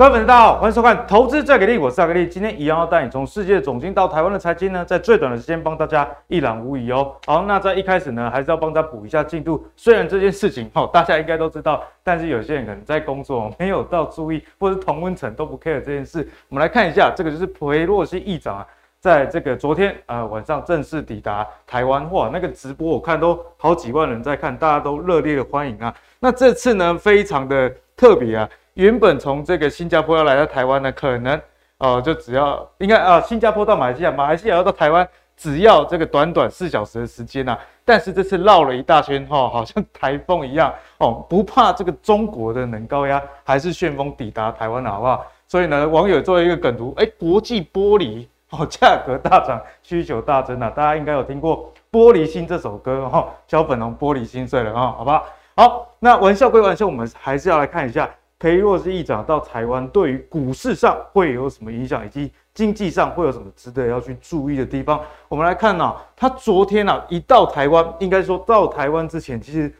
各位粉丝大家好，欢迎收看《投资最给力》，我是阿格力。今天一样要带你从世界总经到台湾的财经呢，在最短的时间帮大家一览无遗哦。好，那在一开始呢，还是要帮大家补一下进度。虽然这件事情哈，大家应该都知道，但是有些人可能在工作没有到注意，或者是同温层都不 care 这件事。我们来看一下，这个就是裴洛西议长啊，在这个昨天啊、呃、晚上正式抵达台湾。哇，那个直播我看都好几万人在看，大家都热烈的欢迎啊。那这次呢，非常的特别啊。原本从这个新加坡要来到台湾呢，可能哦、就只要应该啊，新加坡到马来西亚，马来西亚要到台湾，只要这个短短四小时的时间呐、啊。但是这次绕了一大圈哈、哦，好像台风一样哦，不怕这个中国的冷高压，还是旋风抵达台湾了，好不好？所以呢，网友做了一个梗图，哎，国际玻璃哦，价格大涨，需求大增啊，大家应该有听过《玻璃心》这首歌哈，小粉红玻璃心碎了啊，好吧？好，那玩笑归玩笑，我们还是要来看一下。裴洛西议长到台湾，对于股市上会有什么影响，以及经济上会有什么值得要去注意的地方？我们来看啊，他昨天啊一到台湾，应该说到台湾之前，其实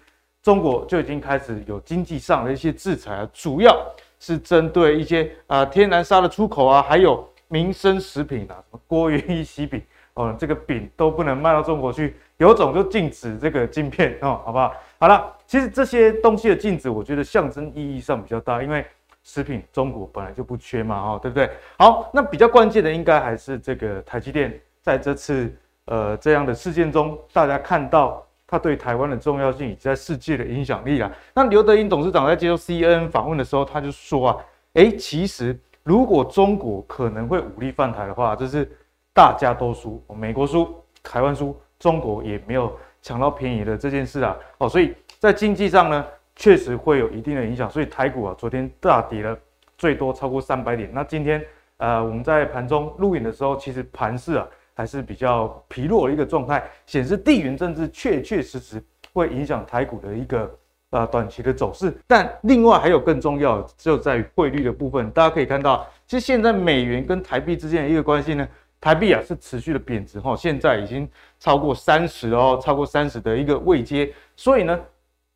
中国就已经开始有经济上的一些制裁啊，主要是针对一些啊天然砂的出口啊，还有民生食品啊，什么郭元一喜饼哦，这个饼都不能卖到中国去，有种就禁止这个晶片哦，好不好？好了。其实这些东西的禁止，我觉得象征意义上比较大，因为食品中国本来就不缺嘛，哈，对不对？好，那比较关键的应该还是这个台积电在这次呃这样的事件中，大家看到它对台湾的重要性以及在世界的影响力啊。那刘德音董事长在接受 CNN 访问的时候，他就说啊，诶，其实如果中国可能会武力犯台的话，这是大家都输，美国输，台湾输，中国也没有抢到便宜的这件事啊，哦，所以。在经济上呢，确实会有一定的影响，所以台股啊，昨天大跌了，最多超过三百点。那今天，呃，我们在盘中录影的时候，其实盘势啊还是比较疲弱的一个状态，显示地缘政治确确实实会影响台股的一个呃短期的走势。但另外还有更重要，就在于汇率的部分。大家可以看到，其实现在美元跟台币之间的一个关系呢，台币啊是持续的贬值哈，现在已经超过三十哦，超过三十的一个位阶，所以呢。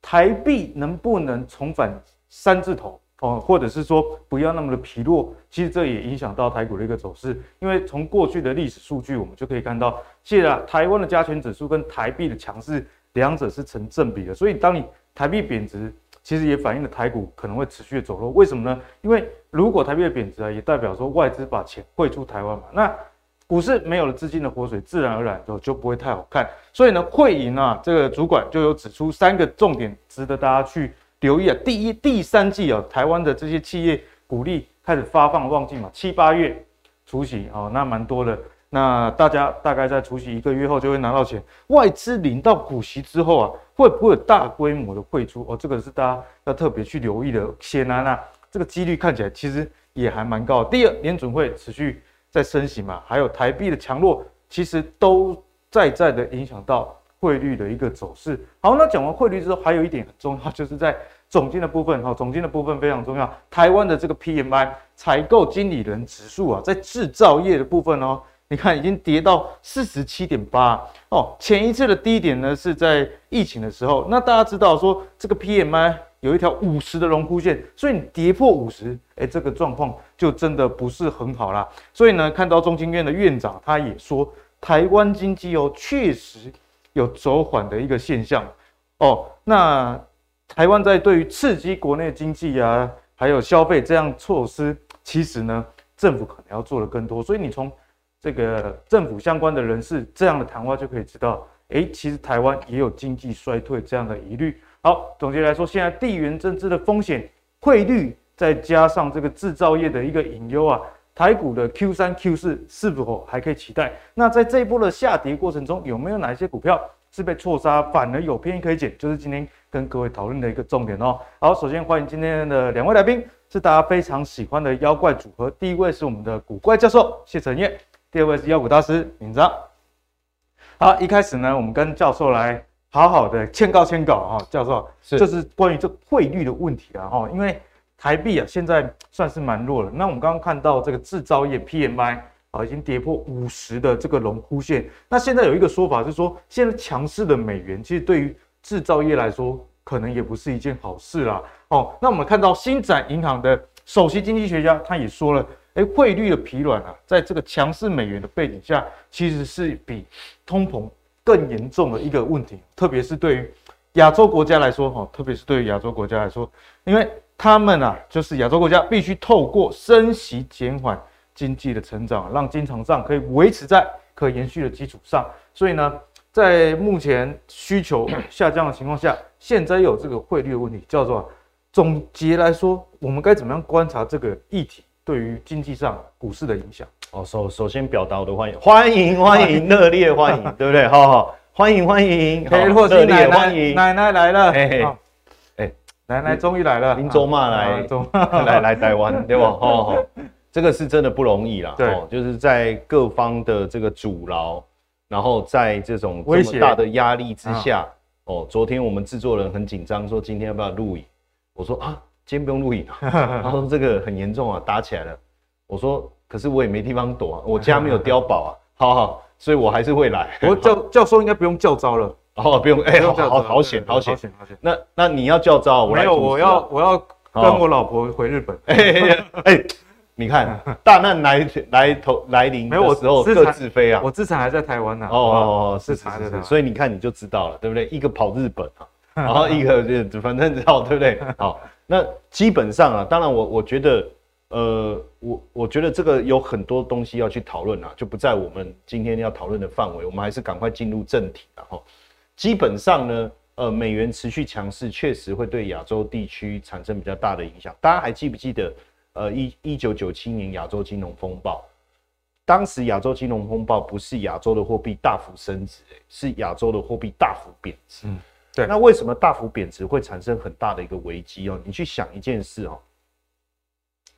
台币能不能重返三字头哦，或者是说不要那么的疲弱？其实这也影响到台股的一个走势，因为从过去的历史数据，我们就可以看到，现在台湾的加权指数跟台币的强势，两者是成正比的。所以当你台币贬值，其实也反映了台股可能会持续的走弱。为什么呢？因为如果台币的贬值啊，也代表说外资把钱汇出台湾嘛，那。股市没有了资金的活水，自然而然就就不会太好看。所以呢，汇银啊，这个主管就有指出三个重点，值得大家去留意啊。第一，第三季啊，台湾的这些企业股利开始发放旺季嘛，七八月除息哦，那蛮多的。那大家大概在除息一个月后就会拿到钱。外资领到股息之后啊，会不会有大规模的汇出？哦，这个是大家要特别去留意的。显然啊，这个几率看起来其实也还蛮高。第二，联准会持续。在升息嘛，还有台币的强弱，其实都在在的影响到汇率的一个走势。好，那讲完汇率之后，还有一点很重要，就是在总经的部分哈，总经的部分非常重要。台湾的这个 PMI 采购经理人指数啊，在制造业的部分哦，你看已经跌到四十七点八哦，前一次的低点呢是在疫情的时候。那大家知道说这个 PMI。有一条五十的荣枯线，所以你跌破五十，哎，这个状况就真的不是很好啦。所以呢，看到中经院的院长他也说，台湾经济哦确实有走缓的一个现象哦。那台湾在对于刺激国内经济啊，还有消费这样措施，其实呢，政府可能要做的更多。所以你从这个政府相关的人士这样的谈话就可以知道，哎，其实台湾也有经济衰退这样的疑虑。好，总结来说，现在地缘政治的风险、汇率，再加上这个制造业的一个隐忧啊，台股的 Q 三、Q 四是否还可以期待？那在这一波的下跌过程中，有没有哪一些股票是被错杀，反而有便宜可以捡？就是今天跟各位讨论的一个重点哦。好，首先欢迎今天的两位来宾，是大家非常喜欢的妖怪组合。第一位是我们的古怪教授谢承彦，第二位是妖股大师闵漳。好，一开始呢，我们跟教授来。好好的欠告欠告哈，教授是，这是关于这汇率的问题啊哈，因为台币啊现在算是蛮弱了。那我们刚刚看到这个制造业 PMI 啊已经跌破五十的这个龙枯线。那现在有一个说法是说，现在强势的美元其实对于制造业来说可能也不是一件好事啦。哦，那我们看到新展银行的首席经济学家他也说了，哎，汇率的疲软啊，在这个强势美元的背景下，其实是比通膨更严重的一个问题，特别是对于亚洲国家来说，哈，特别是对于亚洲国家来说，因为他们啊，就是亚洲国家必须透过升息减缓经济的成长，让经常上可以维持在可延续的基础上，所以呢，在目前需求下降的情况下，现在有这个汇率的问题，叫做总结来说，我们该怎么样观察这个议题对于经济上股市的影响？哦，首首先表达我的欢迎，欢迎欢迎，热烈欢迎，对不对？好好，欢迎欢迎，热烈欢迎，奶奶来了，哎哎，奶奶终于来了，林州嘛来，来来台湾，对吧？好好。这个是真的不容易啦，对，就是在各方的这个阻挠，然后在这种这么大的压力之下，哦，昨天我们制作人很紧张，说今天要不要录影？我说啊，今天不用录影，他说这个很严重啊，打起来了。我说，可是我也没地方躲啊，我家没有碉堡啊，好好，所以我还是会来。我教教授应该不用叫招了，哦，不用，哎，好好好险，好险，好险，那那你要叫招，我没有，我要我要跟我老婆回日本，哎哎。你看，大难来来头来临的时候各自飞啊！我资产还在台湾呢。哦哦哦，是是是，所以你看你就知道了，对不对？一个跑日本啊，然后一个就反正知道，对不对？好，那基本上啊，当然我我觉得，呃，我我觉得这个有很多东西要去讨论啊，就不在我们今天要讨论的范围，我们还是赶快进入正题然后。基本上呢，呃，美元持续强势确实会对亚洲地区产生比较大的影响。大家还记不记得？呃，一一九九七年亚洲金融风暴，当时亚洲金融风暴不是亚洲的货币大幅升值，是亚洲的货币大幅贬值。嗯，对。那为什么大幅贬值会产生很大的一个危机哦？你去想一件事哦，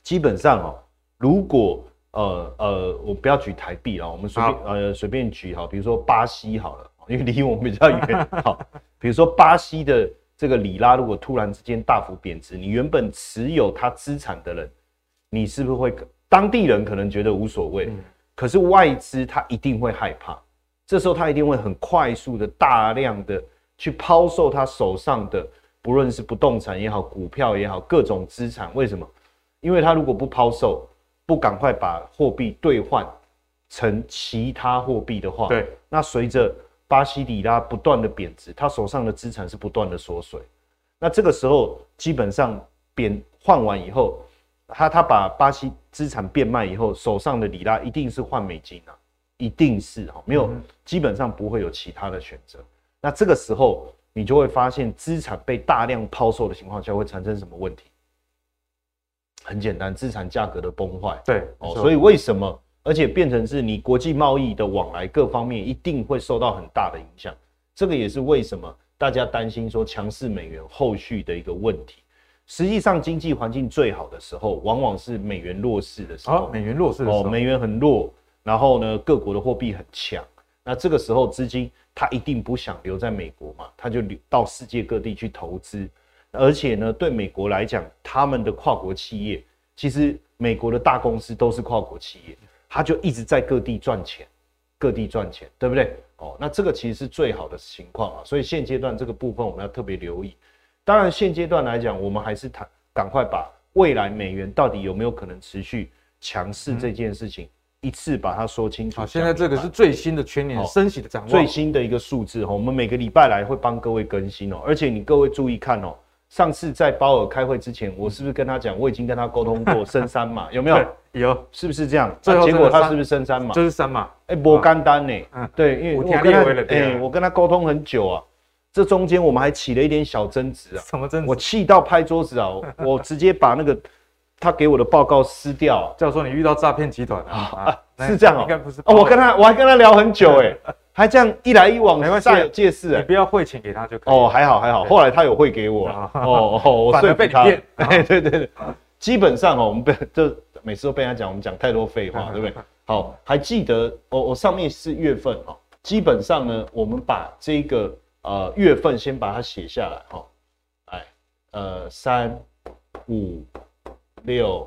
基本上哦，如果呃呃，我不要举台币了，我们随便呃随便举哈，比如说巴西好了，因为离我们比较远。好，比如说巴西的这个里拉，如果突然之间大幅贬值，你原本持有它资产的人。你是不是会？当地人可能觉得无所谓，可是外资他一定会害怕。这时候他一定会很快速的、大量的去抛售他手上的，不论是不动产也好、股票也好，各种资产。为什么？因为他如果不抛售，不赶快把货币兑换成其他货币的话，对，那随着巴西里拉不断的贬值，他手上的资产是不断的缩水。那这个时候基本上贬换完以后。他他把巴西资产变卖以后，手上的里拉一定是换美金啊，一定是哈，没有，基本上不会有其他的选择。那这个时候，你就会发现资产被大量抛售的情况下，会产生什么问题？很简单，资产价格的崩坏。对，哦，所以为什么？而且变成是你国际贸易的往来各方面一定会受到很大的影响。这个也是为什么大家担心说强势美元后续的一个问题。实际上，经济环境最好的时候，往往是美元弱势的时候。美元弱势的时候，美元很弱，然后呢，各国的货币很强。那这个时候，资金它一定不想留在美国嘛，它就流到世界各地去投资。而且呢，对美国来讲，他们的跨国企业，其实美国的大公司都是跨国企业，它就一直在各地赚钱，各地赚钱，对不对？哦，那这个其实是最好的情况啊。所以现阶段这个部分，我们要特别留意。当然，现阶段来讲，我们还是谈赶快把未来美元到底有没有可能持续强势这件事情一次把它说清楚。好，现在这个是最新的全年升息的展望，最新的一个数字哈，我们每个礼拜来会帮各位更新哦。而且你各位注意看哦，上次在鲍尔开会之前，我是不是跟他讲，我已经跟他沟通过升三码，有没有？有，是不是这样？最后结果他是不是升三码？就是三码。哎，不干单呢。嗯，对，因为我跟他哎，我跟他沟通很久啊。这中间我们还起了一点小争执啊！什么争执？我气到拍桌子啊！我 直接把那个他给我的报告撕掉。教授，你遇到诈骗集团啊？是这样哦，应该不是哦。我跟他，我还跟他聊很久哎，还这样一来一往，没关系，煞有介事哎。你不要汇钱给他就可以。哦，还好还好，后来他有汇给我哦哦，我 说服他。哎，对对对，基本上哦，我们被就每次都被他讲，我们讲太多废话，对不对？好，还记得我我上面是月份哦，基本上呢，我们把这个。呃，月份先把它写下来哈，哎，呃，三、五、六、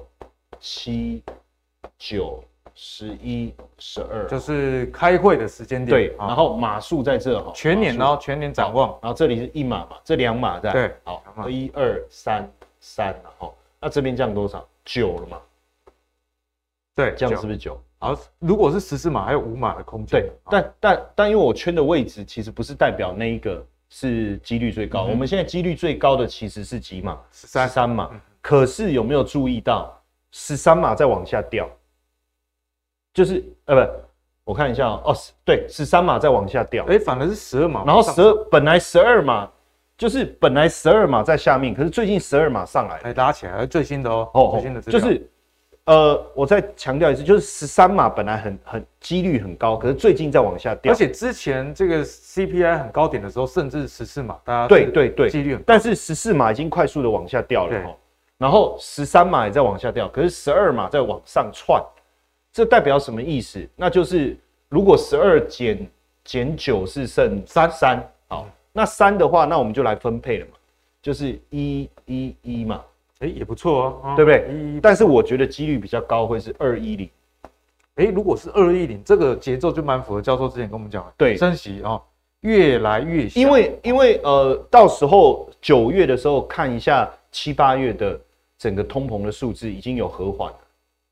七、九、十一、十二，就是开会的时间点。对，然后码数在这哈，全年哦，全年展望，然后这里是一码嘛，这两码在。对，好，一二三三，然后那这边降多少？九了嘛？对，这样是不是九？好，如果是十四码，还有五码的空间。对，但但但因为我圈的位置其实不是代表那一个是几率最高，嗯、我们现在几率最高的其实是几码？十三三码。嗯、可是有没有注意到十三码在往下掉？就是呃不，我看一下哦，对，十三码再往下掉。哎，反而是十二码。然后十二本来十二码就是本来十二码在下面，可是最近十二码上来，哎，拉起来，最新的哦，哦，最新的就是。呃，我再强调一次，就是十三码本来很很几率很高，可是最近在往下掉。而且之前这个 CPI 很高点的时候，甚至十四码，大家对对对，几率很高。但是十四码已经快速的往下掉了哈，然后十三码也在往下掉，可是十二码在往上窜，这代表什么意思？那就是如果十二减减九是剩三三，好，那三的话，那我们就来分配了嘛，就是一一一嘛。哎，也不错哦，对不对？一，但是我觉得几率比较高，会是二一零。哎，如果是二一零，这个节奏就蛮符合教授之前跟我们讲的，对，升息啊，越来越小。因为因为呃，到时候九月的时候看一下七八月的整个通膨的数字已经有和缓了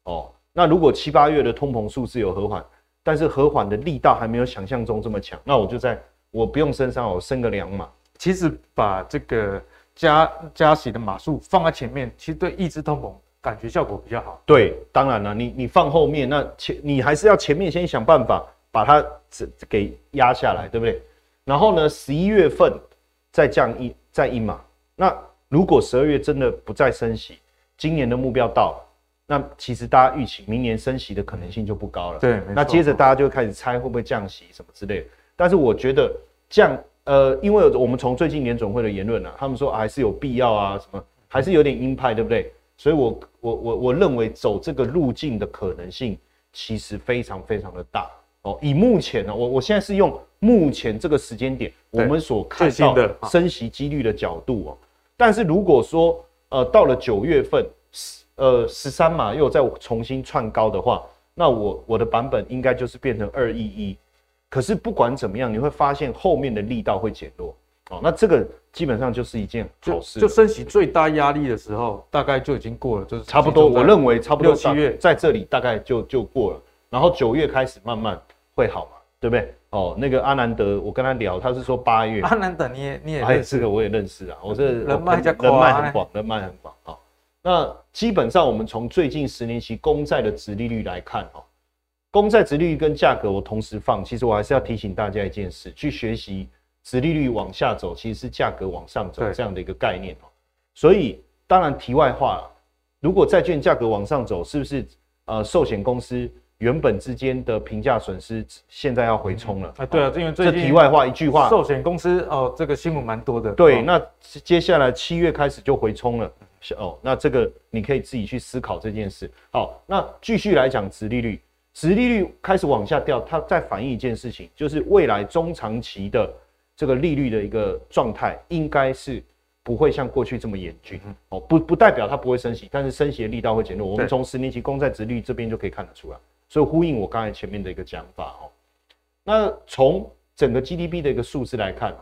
哦。那如果七八月的通膨数字有和缓，但是和缓的力道还没有想象中这么强，那我就在我不用升三，我升个两码。其实把这个。加加息的码数放在前面，其实对抑制通膨感觉效果比较好。对，当然了，你你放后面，那前你还是要前面先想办法把它给压下来，对不对？然后呢，十一月份再降一再一码。那如果十二月真的不再升息，今年的目标到了，那其实大家预期明年升息的可能性就不高了。对，那接着大家就开始猜会不会降息什么之类的。但是我觉得降。呃，因为我们从最近联总会的言论啊，他们说还是有必要啊，什么还是有点鹰派，对不对？所以我，我我我我认为走这个路径的可能性其实非常非常的大哦。以目前呢，我我现在是用目前这个时间点我们所看到的升息几率的角度哦。但是如果说呃到了九月份，呃十三码又再重新窜高的话，那我我的版本应该就是变成二一一。可是不管怎么样，你会发现后面的力道会减弱哦。那这个基本上就是一件好事。就升息最大压力的时候，大概就已经过了，就是差不多。我认为差不多六七月在这里大概就就过了，然后九月开始慢慢会好嘛，对不对？哦，那个阿南德，我跟他聊，他是说八月。阿南德你也你也认识的，我也认识啊。我这人脉人脉很广，人脉很广。好，那基本上我们从最近十年期公债的值利率来看，哦。公债值利率跟价格我同时放，其实我还是要提醒大家一件事：去学习值利率往下走，其实是价格往上走这样的一个概念。所以当然题外话了，如果债券价格往上走，是不是呃寿险公司原本之间的评价损失现在要回冲了？啊，对啊，因为这题外话一句话，寿险公司哦，这个新闻蛮多的。对，那接下来七月开始就回冲了哦，那这个你可以自己去思考这件事。好，那继续来讲殖利率。殖利率开始往下掉，它在反映一件事情，就是未来中长期的这个利率的一个状态，应该是不会像过去这么严峻哦。不不代表它不会升息，但是升息的力道会减弱。我们从十年期公债殖利率这边就可以看得出来，所以呼应我刚才前面的一个讲法哦。那从整个 GDP 的一个数字来看，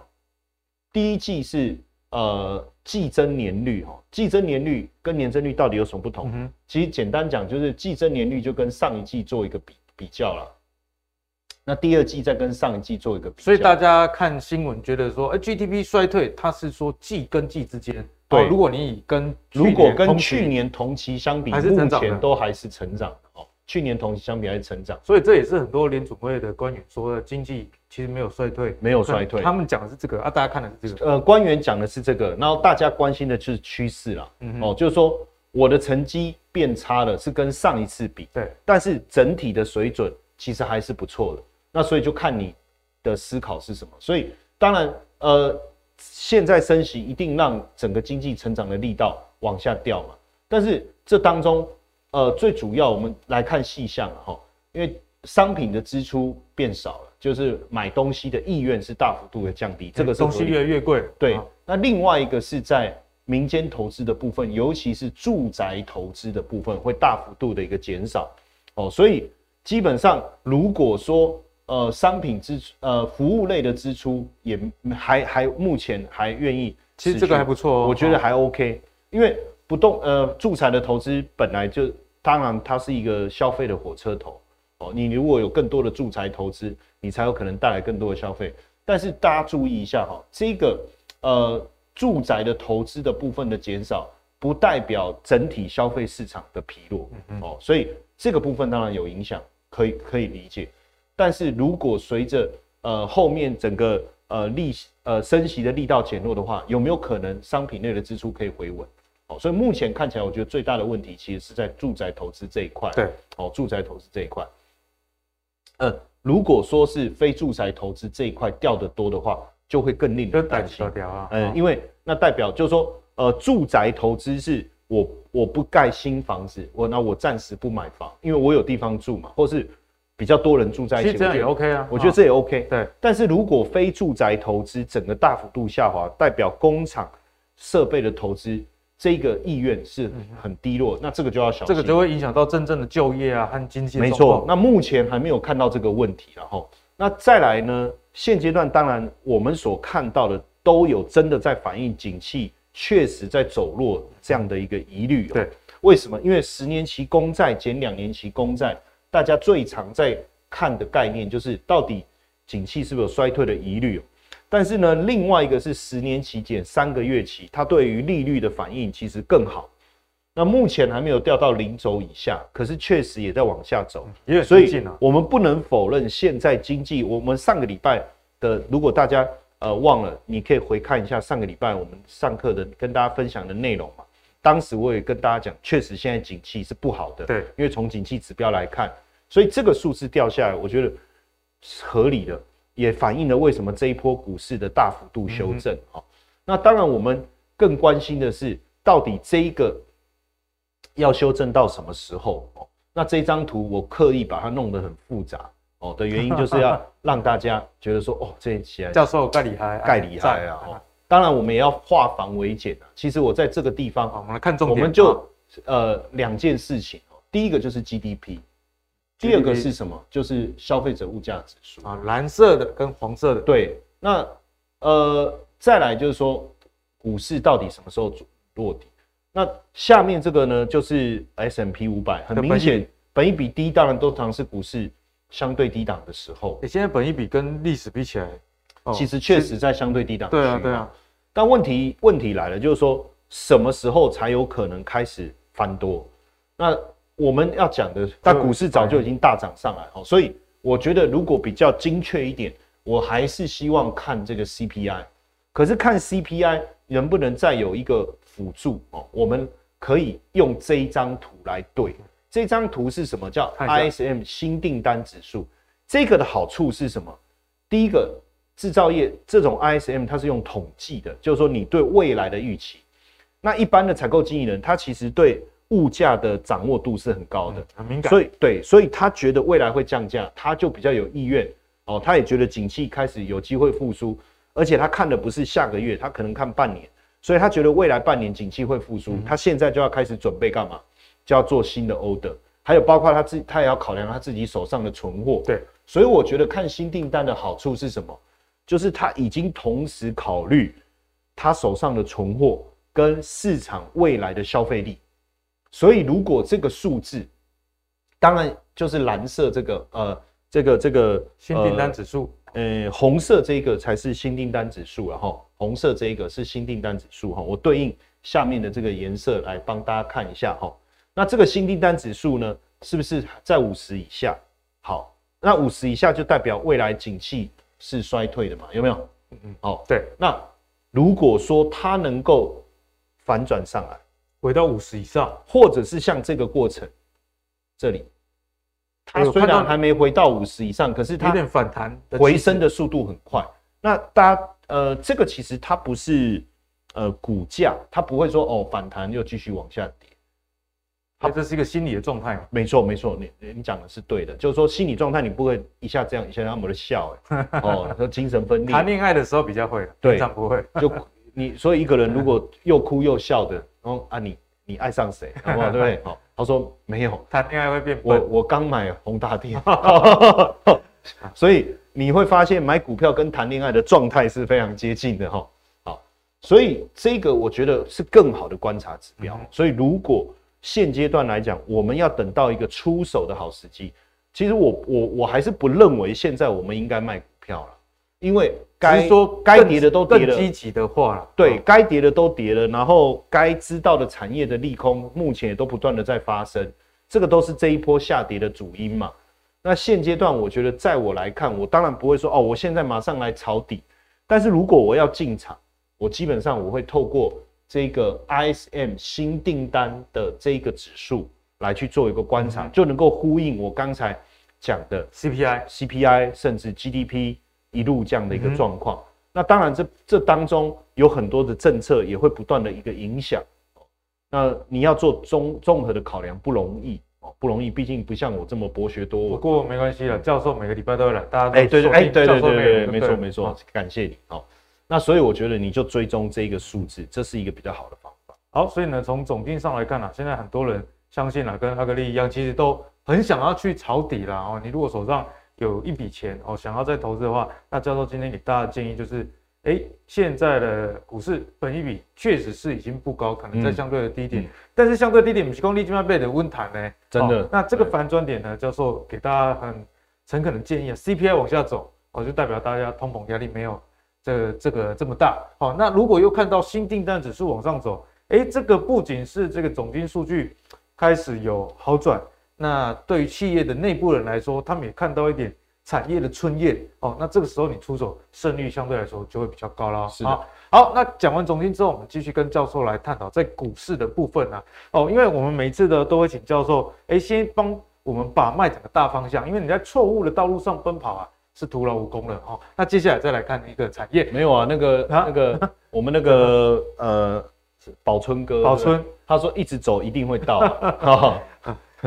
第一季是。呃，季增年率哈，季增年率跟年增率到底有什么不同？嗯、其实简单讲，就是季增年率就跟上一季做一个比比较了。那第二季再跟上一季做一个比较。所以大家看新闻觉得说，哎、欸、，GDP 衰退，它是说季跟季之间。对，如果你以跟如果跟去年同期相比，目前都还是成长的哦。去年同期相比还是成长，所以这也是很多联储会的官员说的，经济其实没有衰退，没有衰退。他们讲的是这个啊，大家看的是这个。呃，官员讲的是这个，然后大家关心的就是趋势啦。嗯，哦，就是说我的成绩变差了，是跟上一次比，对，但是整体的水准其实还是不错的。那所以就看你的思考是什么。所以当然，呃，现在升息一定让整个经济成长的力道往下掉嘛，但是这当中。呃，最主要我们来看细项哈，因为商品的支出变少了，就是买东西的意愿是大幅度的降低，这个东西越来越贵。对，那另外一个是在民间投资的部分，尤其是住宅投资的部分会大幅度的一个减少哦，所以基本上如果说呃商品支出呃服务类的支出也还还目前还愿意，其实这个还不错哦，我觉得还 OK，因为。不动呃住宅的投资本来就当然它是一个消费的火车头哦，你如果有更多的住宅投资，你才有可能带来更多的消费。但是大家注意一下哈，这个呃住宅的投资的部分的减少，不代表整体消费市场的疲弱哦，所以这个部分当然有影响，可以可以理解。但是如果随着呃后面整个呃利息呃升息的力道减弱的话，有没有可能商品类的支出可以回稳？哦，所以目前看起来，我觉得最大的问题其实是在住宅投资这一块。对，哦，住宅投资这一块，呃，如果说是非住宅投资这一块掉得多的话，就会更令人担心。啊，嗯，因为那代表就是说，呃，住宅投资是我我不盖新房子，我那我暂时不买房，因为我有地方住嘛，或是比较多人住在一起，这样也 OK 啊，我觉得这也 OK。对，但是如果非住宅投资整个大幅度下滑，代表工厂设备的投资。这个意愿是很低落，那这个就要小心，这个就会影响到真正的就业啊和经济。没错，那目前还没有看到这个问题，然后那再来呢？现阶段当然我们所看到的都有真的在反映景气确实在走弱这样的一个疑虑。对，为什么？因为十年期公债减两年期公债，大家最常在看的概念就是到底景气是不是有衰退的疑虑？但是呢，另外一个是十年期减三个月期，它对于利率的反应其实更好。那目前还没有掉到零轴以下，可是确实也在往下走。也所以我们不能否认现在经济。我们上个礼拜的，如果大家呃忘了，你可以回看一下上个礼拜我们上课的跟大家分享的内容嘛。当时我也跟大家讲，确实现在景气是不好的。对，因为从景气指标来看，所以这个数字掉下来，我觉得是合理的。也反映了为什么这一波股市的大幅度修正啊、嗯。那当然，我们更关心的是，到底这一个要修正到什么时候？哦，那这张图我刻意把它弄得很复杂哦的原因，就是要 让大家觉得说，哦，这起来教授盖厉害，盖厉害啊！哦，当然我们也要化繁为简啊。其实我在这个地方，我们来看重点，我们就呃两件事情哦。第一个就是 GDP。第二个是什么？就是消费者物价指数啊，蓝色的跟黄色的。对，那呃，再来就是说，股市到底什么时候落底？那下面这个呢，就是 S M P 五百，很明显，本益比低，当然都常是股市相对低档的时候。你现在本益比跟历史比起来，其实确实在相对低档。对啊，对啊。但问题问题来了，就是说什么时候才有可能开始翻多？那我们要讲的，但股市早就已经大涨上来哦，所以我觉得如果比较精确一点，我还是希望看这个 CPI。可是看 CPI 能不能再有一个辅助哦？我们可以用这一张图来对，这张图是什么？叫 ISM 新订单指数。这个的好处是什么？第一个，制造业这种 ISM 它是用统计的，就是说你对未来的预期。那一般的采购经理人，他其实对物价的掌握度是很高的，很敏感，所以对，所以他觉得未来会降价，他就比较有意愿哦。他也觉得景气开始有机会复苏，而且他看的不是下个月，他可能看半年，所以他觉得未来半年景气会复苏，他现在就要开始准备干嘛？就要做新的 order，还有包括他自己，他也要考量他自己手上的存货。对，所以我觉得看新订单的好处是什么？就是他已经同时考虑他手上的存货跟市场未来的消费力。所以，如果这个数字，当然就是蓝色这个呃，这个这个新订单指数，呃，红色这个才是新订单指数，然后红色这个是新订单指数哈。我对应下面的这个颜色来帮大家看一下哈。那这个新订单指数呢，是不是在五十以下？好，那五十以下就代表未来景气是衰退的嘛？有没有？嗯嗯。哦，对。那如果说它能够反转上来。回到五十以上，或者是像这个过程，这里，它虽然还没回到五十以上，可是它有点反弹，回升的速度很快。那大家呃，这个其实它不是呃股价，它不会说哦反弹又继续往下跌，它这是一个心理的状态。没错没错，你你讲的是对的，就是说心理状态你不会一下这样一下那么的笑哎，哦，说精神分裂。谈恋爱的时候比较会，对，不会。就 你所以一个人如果又哭又笑的。哦啊你，你你爱上谁，好不好？对不对？好，他说没有，他恋爱会变。我我刚买宏达电，所以你会发现买股票跟谈恋爱的状态是非常接近的哈。好，所以这个我觉得是更好的观察指标。所以如果现阶段来讲，我们要等到一个出手的好时机，其实我我我还是不认为现在我们应该卖股票了，因为该说该跌的都跌了，积极的话，对，该跌的都跌了，然后该知道的产业的利空目前也都不断的在发生，这个都是这一波下跌的主因嘛。那现阶段我觉得，在我来看，我当然不会说哦，我现在马上来抄底，但是如果我要进场，我基本上我会透过这个 ISM 新订单的这个指数来去做一个观察，就能够呼应我刚才讲的 CPI、CPI 甚至 GDP 一路这样的一个状况。那当然这这当中有很多的政策也会不断的一个影响。那你要做综综合的考量不容易哦，不容易，毕竟不像我这么博学多闻。不过没关系了，教授每个礼拜都会来，大家哎对对哎对对对对，没错没错，感谢你哦。那所以我觉得你就追踪这个数字，这是一个比较好的方法。好，所以呢，从总经上来看啊，现在很多人相信啊，跟阿格力一样，其实都很想要去抄底啦。哦。你如果手上有一笔钱哦，想要再投资的话，那教授今天给大家建议就是，哎，现在的股市本益比确实是已经不高，可能在相对的低点，嗯、但是相对低点不是功利金麦贝的温谈呢，真的。哦、那这个反转点呢，教授给大家很诚恳的建议啊，CPI 往下走哦，就代表大家通膨压力没有。这个、这个这么大，好，那如果又看到新订单指数往上走，哎，这个不仅是这个总金数据开始有好转，那对于企业的内部人来说，他们也看到一点产业的春燕，哦，那这个时候你出手胜率相对来说就会比较高了。是好，好，那讲完总经之后，我们继续跟教授来探讨在股市的部分啊，哦，因为我们每次的都会请教授，哎，先帮我们把脉整个大方向，因为你在错误的道路上奔跑啊。是徒劳无功了哦。那接下来再来看一个产业，没有啊？那个、啊、那个，我们那个呃，宝春哥，宝春，他说一直走一定会到、啊 哦，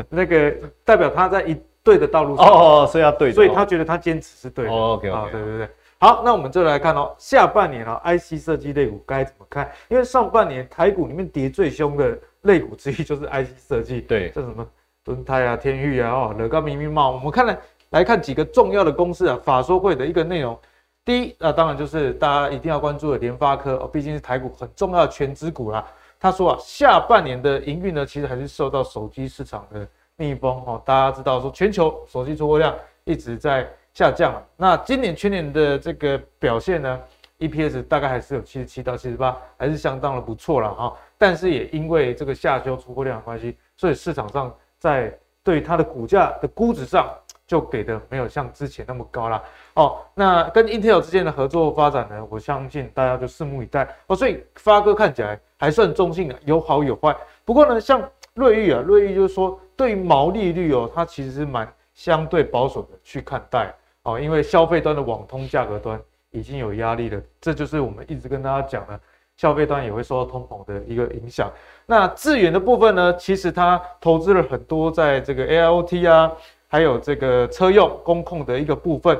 那个代表他在一对的道路上哦，所以要对，所以他觉得他坚持是对的。哦、OK OK，、哦、对对对。好，那我们就来看哦，下半年啊，IC 设计类股该怎么看？因为上半年台股里面跌最凶的类股之一就是 IC 设计，对，这什么敦泰啊、天钰啊、哦，乐高、明明茂，我们看了。来看几个重要的公司啊，法说会的一个内容。第一，那当然就是大家一定要关注的联发科哦，毕竟是台股很重要的全资股啦。他说啊，下半年的营运呢，其实还是受到手机市场的逆风哦。大家知道说，全球手机出货量一直在下降。那今年全年的这个表现呢，EPS 大概还是有七十七到七十八，还是相当的不错了哈。但是也因为这个下修出货量的关系，所以市场上在对它的股价的估值上。就给的没有像之前那么高啦。哦。那跟 Intel 之间的合作发展呢，我相信大家就拭目以待哦。所以发哥看起来还算中性的，有好有坏。不过呢，像瑞昱啊，瑞昱就是说对于毛利率哦，它其实是蛮相对保守的去看待哦，因为消费端的网通价格端已经有压力了，这就是我们一直跟大家讲的，消费端也会受到通膨的一个影响。那智远的部分呢，其实它投资了很多在这个 AIoT 啊。还有这个车用工控的一个部分，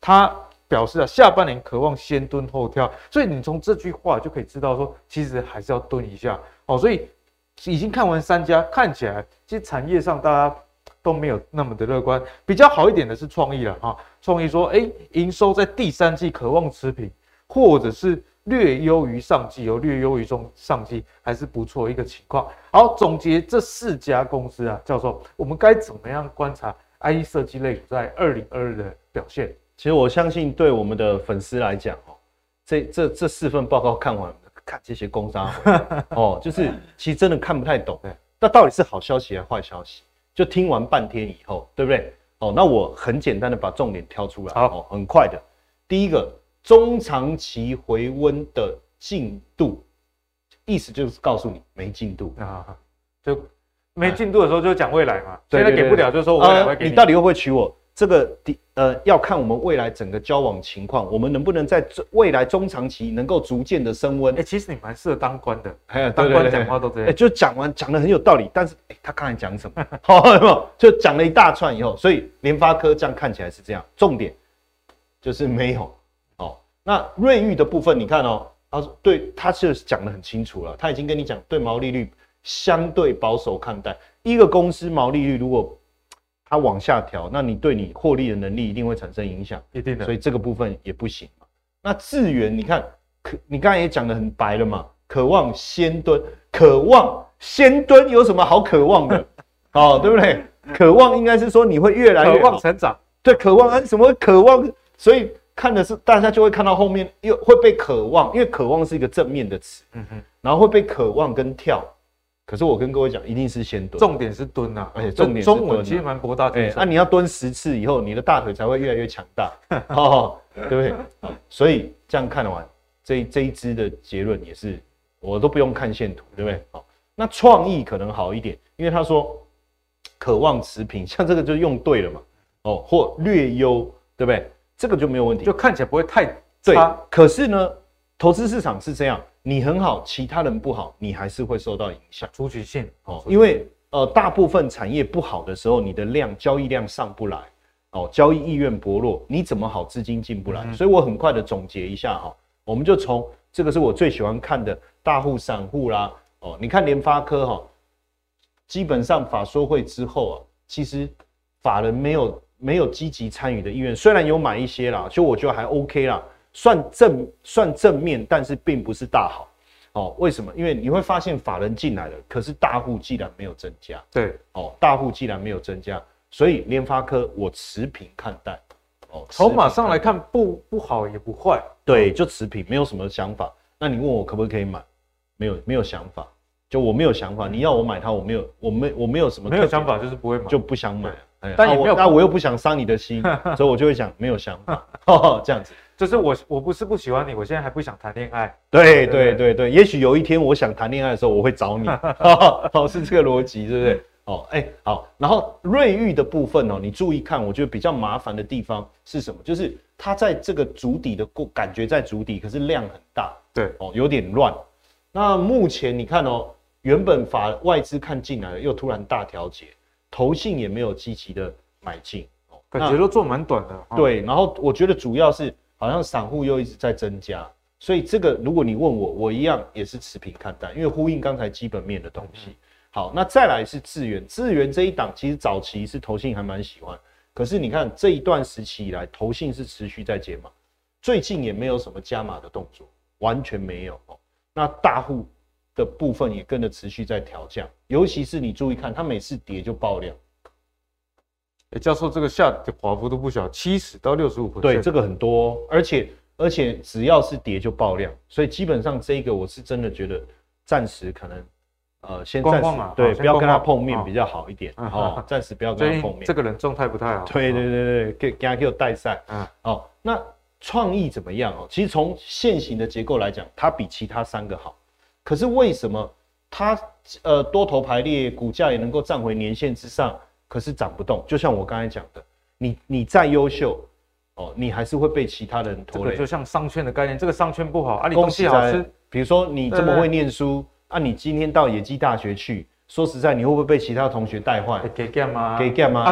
它表示啊，下半年渴望先蹲后跳，所以你从这句话就可以知道说，其实还是要蹲一下哦。所以已经看完三家，看起来其实产业上大家都没有那么的乐观，比较好一点的是创意了哈。创意说，哎，营收在第三季渴望持平，或者是。略优于上季，有略优于中上季，还是不错一个情况。好，总结这四家公司啊，教授，我们该怎么样观察 IC 设计类股在二零二二的表现？其实我相信，对我们的粉丝来讲，哦，这这这四份报告看完，看这些工商 哦，就是其实真的看不太懂。那到底是好消息还是坏消息？就听完半天以后，对不对？哦，那我很简单的把重点挑出来。好，很快的，第一个。中长期回温的进度，意思就是告诉你没进度啊，就没进度的时候就讲未来嘛。现在给不了，就说我未来会给你。你到底会不会娶我？这个呃要看我们未来整个交往情况，我们能不能在未来中长期能够逐渐的升温？哎，其实你蛮适合当官的，哎，当官讲话都这样。哎，就讲完讲的很有道理，但是哎，他刚才讲什么？好，有没有？就讲了一大串以后，所以联发科这样看起来是这样，重点就是没有哦。那瑞昱的部分，你看哦，他说对，他是讲的很清楚了，他已经跟你讲，对毛利率相对保守看待。一个公司毛利率如果它往下调，那你对你获利的能力一定会产生影响，一定的。所以这个部分也不行嘛。那智源，你看可你刚才也讲得很白了嘛，渴望先蹲，渴望先蹲有什么好渴望的？哦，对不对？渴望应该是说你会越来越渴望成长，对，渴望啊，什么渴望？所以看的是大家就会看到后面又会被渴望，因为渴望是一个正面的词，嗯哼，然后会被渴望跟跳。可是我跟各位讲，一定是先蹲，重点是蹲呐，而且重点中文其实蛮博大精深。那你要蹲十次以后，你的大腿才会越来越强大，哦，对不对？所以这样看完这这一支的结论也是，我都不用看线图，对不对？好，那创意可能好一点，因为他说渴望持平，像这个就用对了嘛，哦，或略优，对不对？这个就没有问题，就看起来不会太差。对，可是呢，投资市场是这样。你很好，其他人不好，你还是会受到影响。出局线哦，因为呃，大部分产业不好的时候，你的量交易量上不来，哦，交易意愿薄弱，你怎么好资金进不来？嗯、所以我很快的总结一下哈，我们就从这个是我最喜欢看的大户、散户啦，哦，你看联发科哈，基本上法说会之后啊，其实法人没有没有积极参与的意愿，虽然有买一些啦，就我觉得还 OK 啦。算正算正面，但是并不是大好哦。为什么？因为你会发现法人进来了，可是大户既然没有增加，对哦，大户既然没有增加，所以联发科我持平看待哦。筹码上来看不不好也不坏，对，就持平，没有什么想法。那你问我可不可以买？没有没有想法，就我没有想法。你要我买它，我没有，我没我没有什么没有想法，就是不会买，就不想买。但也没有，那我又不想伤你的心，所以我就会想没有想法，这样子。就是我，我不是不喜欢你，我现在还不想谈恋爱。对对对对，也许有一天我想谈恋爱的时候，我会找你。好，是这个逻辑，对不对？哦，哎，好。然后瑞玉的部分哦，你注意看，我觉得比较麻烦的地方是什么？就是它在这个足底的过，感觉在足底，可是量很大。对，哦，有点乱。那目前你看哦，原本法外资看进来了，又突然大调节，投信也没有积极的买进，哦，感觉都做蛮短的。对，然后我觉得主要是。好像散户又一直在增加，所以这个如果你问我，我一样也是持平看待，因为呼应刚才基本面的东西。好，那再来是智源，智源这一档其实早期是投信还蛮喜欢，可是你看这一段时期以来，投信是持续在减码，最近也没有什么加码的动作，完全没有哦。那大户的部分也跟着持续在调降，尤其是你注意看，它每次跌就爆量。哎，教授，这个下跌滑幅都不小，七十到六十五%。对，这个很多，而且而且只要是跌就爆量，所以基本上这个我是真的觉得暂时可能，呃，先暂时、啊、对，不要跟他碰面比较好一点哦，暂时不要跟他碰面。这个人状态不太好。对对对对，给给他给我带赛。嗯，哦，那创意怎么样哦？其实从现行的结构来讲，它比其他三个好，可是为什么它呃多头排列，股价也能够站回年线之上？可是涨不动，就像我刚才讲的，你你再优秀哦，你还是会被其他人拖累。就像商圈的概念，这个商圈不好啊，你东西好吃。比如说你这么会念书啊，你今天到野鸡大学去，说实在，你会不会被其他同学带坏？给干嘛？给干嘛？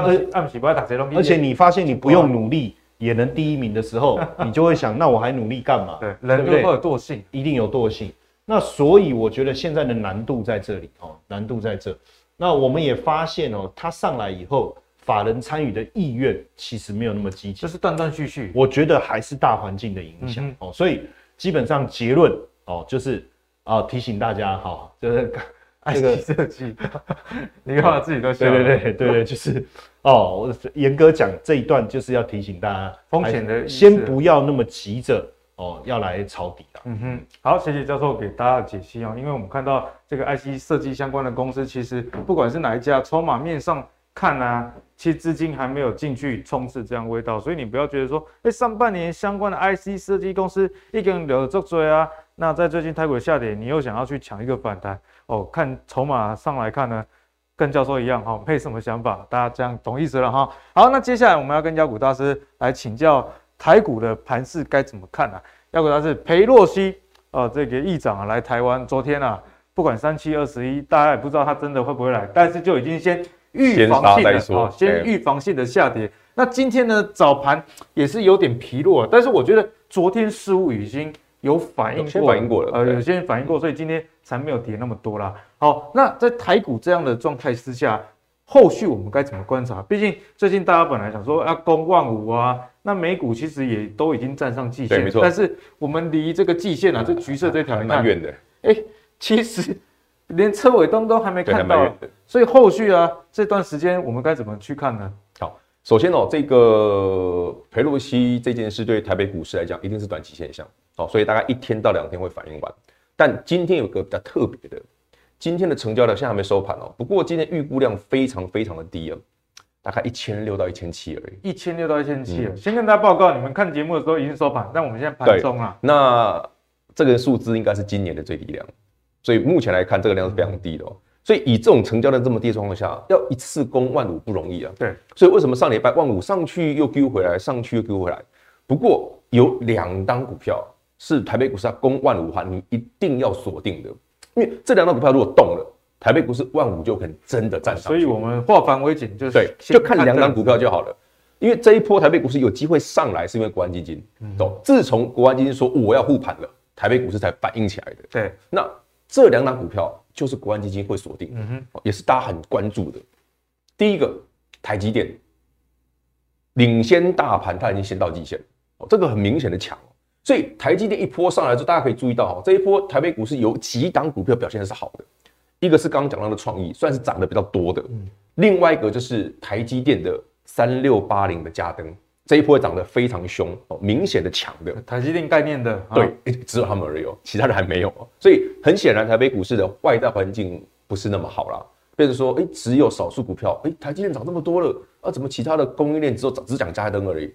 而且你发现你不用努力也能第一名的时候，你就会想，那我还努力干嘛？对，人都会有惰性，一定有惰性。那所以我觉得现在的难度在这里哦，难度在这。那我们也发现哦，它上来以后，法人参与的意愿其实没有那么积极，就是断断续续。我觉得还是大环境的影响、嗯、哦，所以基本上结论哦，就是啊、呃、提醒大家哈、哦，就是 这个 设计，你看我自己都笑对对对对对，就是哦，我严格讲这一段就是要提醒大家风险的，先不要那么急着。哦，要来抄底的。嗯哼，好，谢谢教授给大家解析哦。因为我们看到这个 IC 设计相关的公司，其实不管是哪一家，筹码面上看啊，其实资金还没有进去冲刺这样味道。所以你不要觉得说，哎，上半年相关的 IC 设计公司一个人留着追啊，那在最近台股下跌，你又想要去抢一个反弹哦？看筹码上来看呢，跟教授一样哈、哦，没什么想法，大家这样懂意思了哈。好，那接下来我们要跟妖股大师来请教。台股的盘势该怎么看呢、啊？要不然是裴洛西啊，这个议长啊来台湾，昨天啊，不管三七二十一，大家也不知道他真的会不会来，但是就已经先预防性的啊，先预防性的下跌。那今天呢，早盘也是有点疲弱，但是我觉得昨天似乎已经有反应过，反应过了，呃，有些人反应过，所以今天才没有跌那么多啦。好，那在台股这样的状态之下，后续我们该怎么观察？毕竟最近大家本来想说要攻万五啊，那美股其实也都已经站上季线，没错。但是我们离这个季线啊，这橘色这条蛮远的。哎，其实连车尾灯都还没看到，所以后续啊这段时间我们该怎么去看呢？好，首先哦，这个裴洛西这件事对台北股市来讲一定是短期现象，好，所以大概一天到两天会反应完。但今天有个比较特别的。今天的成交量现在还没收盘哦，不过今天预估量非常非常的低啊，大概一千六到一千七而已。一千六到一千七，先跟大家报告，你们看节目的时候已经收盘，但我们现在盘中啊，那这个数字应该是今年的最低量，所以目前来看这个量是非常低的哦。所以以这种成交量这么低的状况下，要一次攻万五不容易啊。对，所以为什么上礼拜万五上去又丢回来，上去又丢回来？不过有两档股票是台北股市要攻万五的话，你一定要锁定的。因为这两档股票如果动了，台北股市万五就可能真的站上。所以我们化繁为简，就是对，就看两档股票就好了。因为这一波台北股市有机会上来，是因为国安基金，懂、嗯？自从国安基金说我要护盘了，台北股市才反应起来的。对，那这两档股票就是国安基金会锁定，嗯哼，也是大家很关注的。第一个，台积电领先大盘，它已经先到极限，哦，这个很明显的强。所以台积电一波上来之后，大家可以注意到哈，这一波台北股市有几档股票表现的是好的，一个是刚刚讲到的创意，算是涨得比较多的，另外一个就是台积电的三六八零的加登，这一波涨得非常凶哦，明显的强的。台积电概念的，对，只有他们而已哦，其他人还没有，所以很显然台北股市的外在环境不是那么好啦，变成说，哎，只有少数股票，哎，台积电涨这么多了，啊，怎么其他的供应链只有只讲加登而已？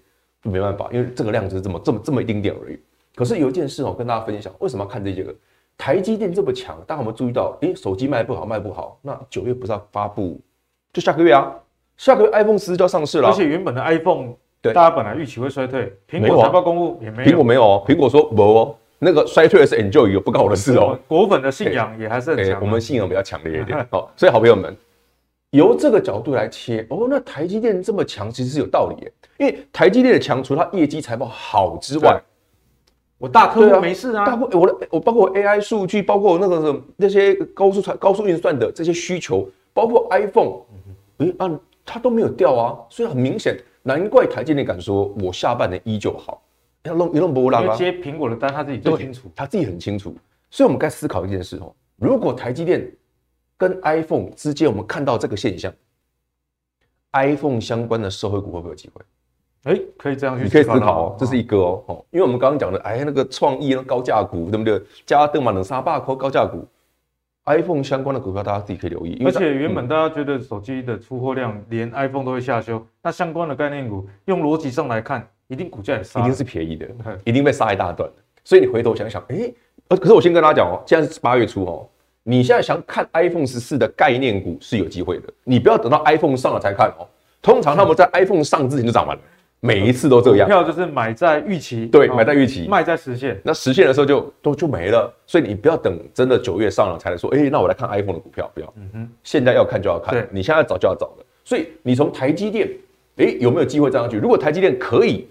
没办法，因为这个量只是这么这么这么一丁点而已。可是有一件事哦，跟大家分享，为什么要看这些个？台积电这么强，大家有没有注意到？诶，手机卖不好，卖不好，那九月不是要发布？就下个月啊，下个月 iPhone 十四就要上市了。而且原本的 iPhone，对，大家本来预期会衰退，苹果财报公布也没有。苹果没有哦，苹果说不哦，那个衰退的是 Enjoy，不关我的事哦。果粉的信仰也还是很强，我们信仰比较强烈一点。好，所以好朋友们。由这个角度来切哦，那台积电这么强，其实是有道理耶。因为台积电的强，除了它业绩财报好之外，我大客户没事啊，大客我的我包括 AI 数据，包括那个那些高速传高速运算的这些需求，包括 iPhone，诶啊，它都没有掉啊，所以很明显，难怪台积电敢说我下半年依旧好。要弄一弄波浪啊？接苹果的单，他自己最清楚，他自己很清楚。所以我们该思考一件事哦，如果台积电。跟 iPhone 之间，我们看到这个现象，iPhone 相关的社会股会不会有机会？哎，可以这样去，你可以思考哦，这是一个哦，哦，因为我们刚刚讲的，哎，那个创意那高价股，对不对？加登嘛，能沙霸扣高价股，iPhone 相关的股票，大家自己可以留意。而且原本大家觉得手机的出货量连 iPhone 都会下修，那相关的概念股，用逻辑上来看，一定股价也杀，一定是便宜的，一定被杀一大段。所以你回头想想，哎，可是我先跟大家讲哦，现在是八月初哦。你现在想看 iPhone 十四的概念股是有机会的，你不要等到 iPhone 上了才看哦。通常他们在 iPhone 上之前就涨完了，每一次都这样。股票就是买在预期，对，买在预期，卖在实现。那实现的时候就都就没了，所以你不要等真的九月上了才来说，哎，那我来看 iPhone 的股票，不要。嗯哼，现在要看就要看，你现在找就要找的。所以你从台积电，哎，有没有机会站上去？如果台积电可以，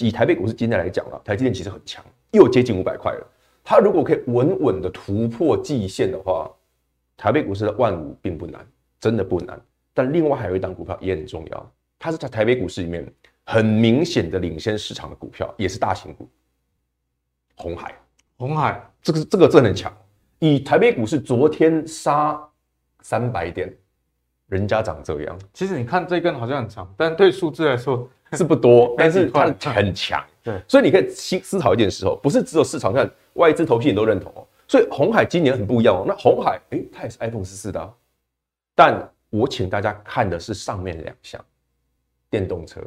以台北股市今天来讲了，台积电其实很强，又接近五百块了。它如果可以稳稳的突破季线的话，台北股市的万五并不难，真的不难。但另外还有一档股票也很重要，它是在台北股市里面很明显的领先市场的股票，也是大型股。红海，红海，这个这个真的很强。以台北股市昨天杀三百点，人家长这样。其实你看这根好像很长，但对数字来说是不多，但是它很强。对，所以你可以思思考一件事哦，不是只有市场上外资投信都认同哦，所以红海今年很不一样哦。那红海，诶，它也是 iPhone 十四的啊，但我请大家看的是上面两项，电动车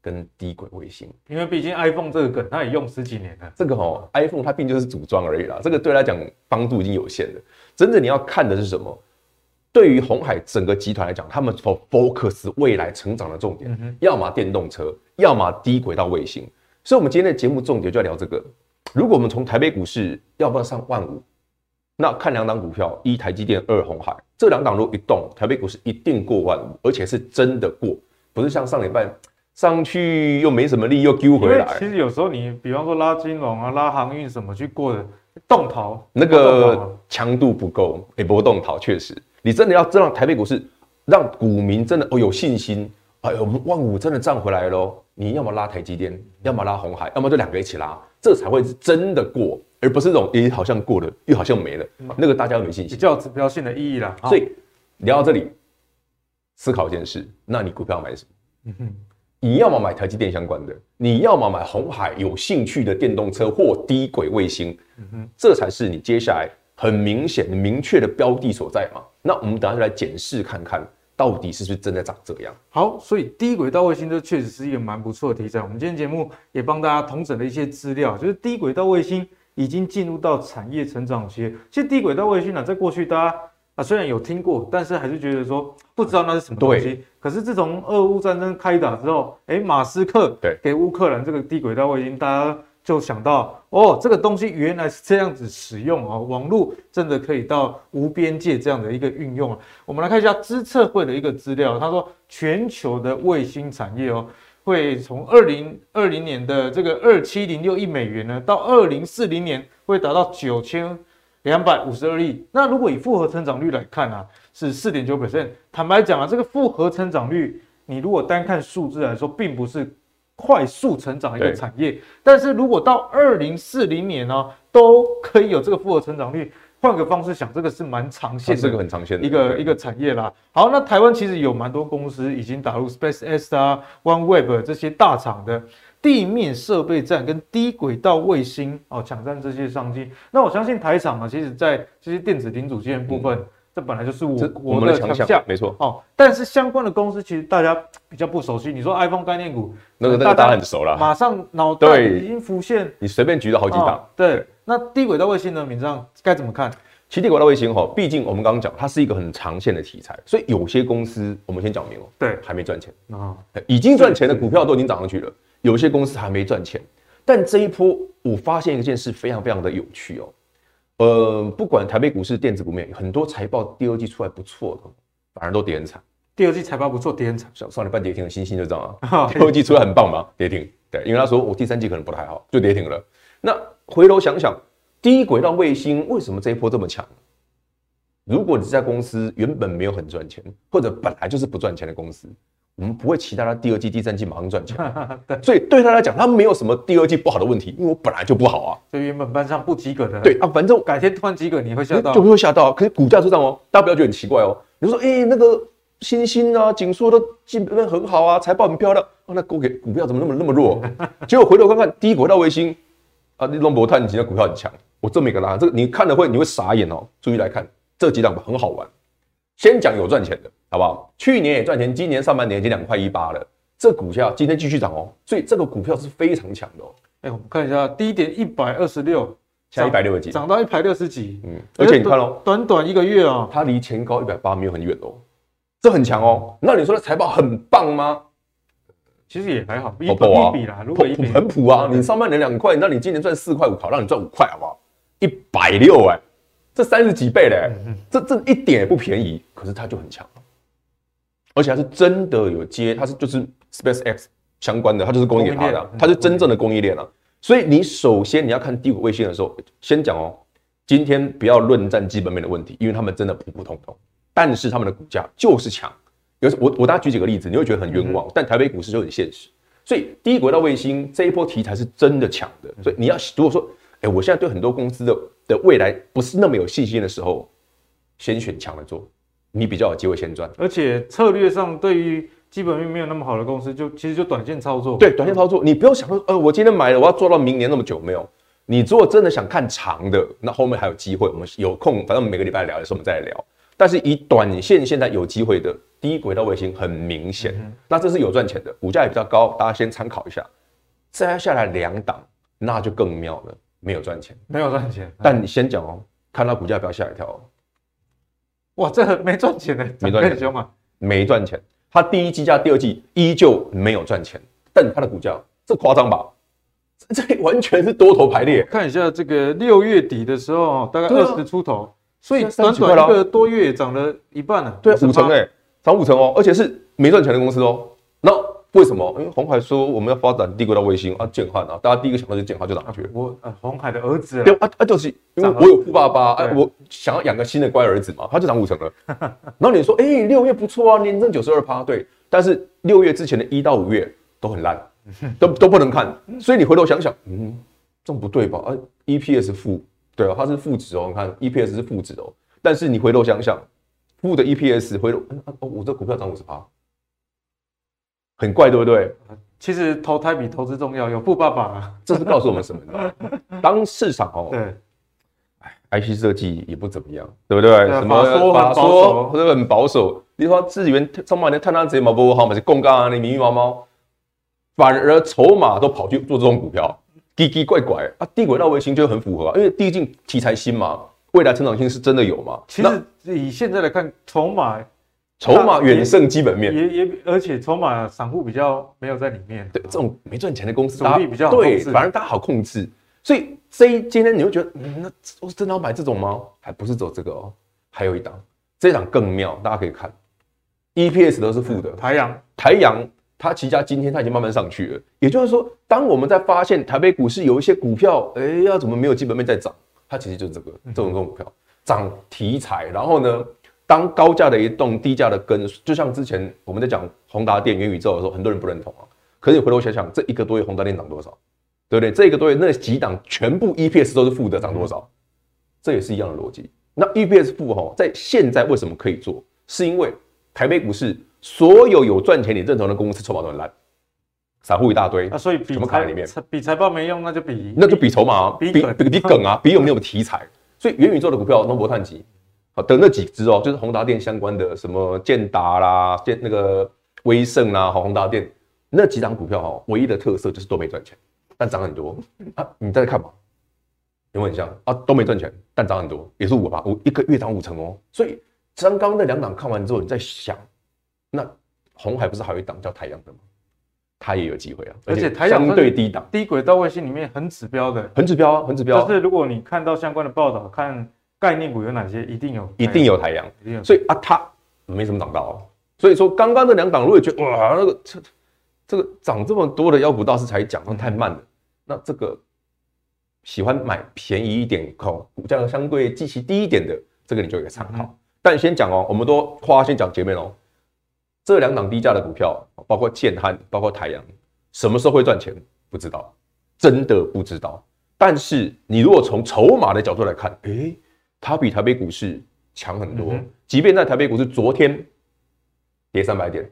跟低轨卫星，因为毕竟 iPhone 这个梗它也用十几年了，这个哦，iPhone 它并就是组装而已啦，这个对它来讲帮助已经有限了。真正你要看的是什么？对于红海整个集团来讲，他们所 focus 未来成长的重点，嗯、要么电动车，要么低轨道卫星。所以，我们今天的节目重点就要聊这个。如果我们从台北股市要不要上万五，那看两档股票：一台积电，二红海。这两档如果一动，台北股市一定过万五，而且是真的过，不是像上礼拜上去又没什么力又丢回来。其实有时候你比方说拉金融啊、拉航运什么去过的动逃，那个强度不够，也不动逃确实。你真的要知道台北股市让股民真的哦有信心，哎呦，我们万五真的涨回来喽！你要么拉台积电，要么拉红海，要么就两个一起拉，这才会是真的过，而不是这种诶好像过了又好像没了，那个大家都没信心，比较指标性的意义啦。所以聊到这里，思考一件事，那你股票要买什么？嗯哼，你要么买台积电相关的，你要么买红海有兴趣的电动车或低轨卫星，嗯哼，这才是你接下来很明显、明确的标的所在嘛。那我们等下就来检视看看，到底是不是真的长这样。好，所以低轨道卫星这确实是一个蛮不错的题材。我们今天节目也帮大家统整了一些资料，就是低轨道卫星已经进入到产业成长期。其实低轨道卫星呢，在过去大家啊虽然有听过，但是还是觉得说不知道那是什么东西。可是自从俄乌战争开打之后，哎，马斯克对给乌克兰这个低轨道卫星，大家。就想到哦，这个东西原来是这样子使用啊，网络真的可以到无边界这样的一个运用啊。我们来看一下资策会的一个资料，他说全球的卫星产业哦，会从二零二零年的这个二七零六亿美元呢，到二零四零年会达到九千两百五十二亿。那如果以复合成长率来看啊，是四点九 percent。坦白讲啊，这个复合成长率，你如果单看数字来说，并不是。快速成长一个产业，但是如果到二零四零年呢、啊，都可以有这个复合成长率，换个方式想，这个是蛮长线的，这个很长线的一个一个产业啦。好，那台湾其实有蛮多公司已经打入 SpaceX 啊、OneWeb 这些大厂的地面设备站跟低轨道卫星哦，抢占这些商机。那我相信台厂啊，其实在这些电子零组件部分。嗯这本来就是我我们的强项，没错哦。但是相关的公司其实大家比较不熟悉。你说 iPhone 概念股，那个大家很熟了，马上脑 袋已经浮现。你随便举了好几档。对，那低轨道卫星呢？敏章该怎么看？其实低轨道卫星哈，毕竟我们刚刚讲，它是一个很长线的题材，所以有些公司我们先讲明哦，对，还没赚钱啊，已经赚钱的股票都已经涨上去了。有些公司还没赚钱，但这一波我发现一件事非常非常的有趣哦。呃，不管台北股市、电子股面，很多财报第二季出来不错的，反而都跌很惨。第二季财报不错，跌很惨。上上礼拜跌停的星星就这样啊。第二季出来很棒嘛，跌停。对，因为他说我第三季可能不太好，就跌停了。那回头想想，低轨道卫星为什么这一波这么强？如果你这家公司原本没有很赚钱，或者本来就是不赚钱的公司。我们不会期待他第二季、第三季马上赚钱，对，所以对他来讲，他没有什么第二季不好的问题，因为我本来就不好啊。所以原本班上不及格的，对啊，反正改天突然及格，你会吓到，就会吓到。可是股价就这样哦，大家不要觉得很奇怪哦。你说，哎、欸，那个星星啊、景硕都基本面很好啊，财报很漂亮，啊、那股给股票怎么那么那么弱？结果回头看看低轨道卫星啊，那龙博碳今天股票很强，我这么一个拉，这个你看了会你会傻眼哦。注意来看这几档，很好玩。先讲有赚钱的，好不好？去年也赚钱，今年上半年已经两块一八了，这股票今天继续涨哦，所以这个股票是非常强的哦。哎，我们看一下低点一百二十六，现在一百六十几，涨到一百六十几，嗯，而且你看哦，短短一个月啊，它离前高一百八没有很远哦，这很强哦。那你说的财报很棒吗？其实也还好，一比啦，如果一比很普啊，你上半年两块，那你今年赚四块五，好，让你赚五块好不好？一百六哎。这三十几倍嘞，这这一点也不便宜，可是它就很强，而且它是真的有接，它是就是 SpaceX 相关的，它就是供应给它的，它是真正的供应链啊。所以你首先你要看低轨卫星的时候，先讲哦，今天不要论战基本面的问题，因为他们真的普普通通，但是他们的股价就是强。有时我我大家举几个例子，你会觉得很冤枉，但台北股市就很现实。所以低轨道卫星这一波题材是真的强的，所以你要如果说，哎，我现在对很多公司的。的未来不是那么有信心的时候，先选强的做，你比较有机会先赚。而且策略上，对于基本面没有那么好的公司，就其实就短线操作。对，短线操作，你不用想说，呃，我今天买了，我要做到明年那么久，没有。你如果真的想看长的，那后面还有机会。我们有空，反正我们每个礼拜聊的时候，我们再来聊。但是以短线现在有机会的低轨道卫星，很明显，嗯、那这是有赚钱的，股价也比较高，大家先参考一下。再下来两档，那就更妙了。没有赚钱，没有赚钱。但你先讲哦，看到股价不要吓一跳哦。哇，这没赚钱呢，没赚钱吗？没赚钱。它第一季加第二季依旧没有赚钱，但它的股价这夸张吧？这完全是多头排列。看一下这个六月底的时候，大概二十出头，所以短短一个多月涨了一半了。对，五成哎，涨五成哦，而且是没赚钱的公司哦。那为什么？因为红海说我们要发展低轨道卫星啊，建汉啊，大家第一个想到就是建汉就涨上去了。我呃，红海的儿子对啊啊，就是因为我有富爸爸，哎，我想要养个新的乖儿子嘛，他就涨五成了。然后你说，哎、欸，六月不错啊，年增九十二趴，对。但是六月之前的一到五月都很烂，都都不能看。所以你回头想想，嗯，这不对吧？啊，EPS 负，对啊，它是负值哦。你看 EPS 是负值哦。但是你回头想想，负的 EPS 回头，哦，我这股票涨五十趴。很怪，对不对？其实投胎比投资重要，有富爸爸啊。这是告诉我们什么呢？当市场哦，对，哎，IC 设计也不怎么样，对不对？对什么法说或者很保守，你说资源上半年探探这些嘛不好嘛，是杠杆啊，你迷迷毛毛，反而筹码都跑去做这种股票，奇奇怪怪啊。低轨道卫星就很符合啊，因为毕竟题材新嘛，未来成长性是真的有嘛。其实以现在来看，筹码。筹码远胜基本面，也也，而且筹码散户比较没有在里面。对，这种没赚钱的公司，主力比较好对，反而大家好控制。所以这一今天你会觉得，嗯，那我是真的要买这种吗？还不是走这个哦，还有一档，这档更妙，大家可以看，EPS 都是负的。台阳，台阳，它旗下今天它已经慢慢上去了。也就是说，当我们在发现台北股市有一些股票，哎，呀怎么没有基本面在涨？它其实就是这个这种这种股票涨题材，然后呢？当高价的一动，低价的跟，就像之前我们在讲宏达电元宇宙的时候，很多人不认同啊。可是你回头想想，这一个多月宏达电涨多少，对不对？这一个多月那几档全部 EPS 都是负的，涨多少？这也是一样的逻辑。那 EPS 负哈，在现在为什么可以做？是因为台北股市所有有赚钱你认同的公司筹码都很烂，散户一大堆，那所以比怎么卡在里面？比财报没用，那就比那就比筹码，比比比梗啊，比有没有题材？所以元宇宙的股票都不探及。好，等那几只哦，就是宏达电相关的，什么建达啦、建那个威盛啦，好，宏达电那几档股票哈，唯一的特色就是都没赚钱，但涨很多啊。你再看嘛，有没有很像啊？都没赚钱，但涨很多，也是五吧，五一个月涨五成哦。所以刚刚那两档看完之后，你在想，那红海不是还有一档叫太阳的吗？它也有机会啊，而且相对低档，低轨道卫星里面很指标的，很指标啊，很指标。就是如果你看到相关的报道，看。概念股有哪些？一定有，一定有太阳，所以啊，它没什么涨到哦。所以说，刚刚这两档，如果觉得哇，那个这这个涨这么多的妖股大师才讲，那太慢了。那这个喜欢买便宜一点、股价相对极其低一点的，这个你就可以参考。但先讲哦，我们都话先讲前面哦，这两档低价的股票，包括建汉，包括台阳，什么时候会赚钱？不知道，真的不知道。但是你如果从筹码的角度来看，诶。它比台北股市强很多，即便在台北股市昨天跌三百点，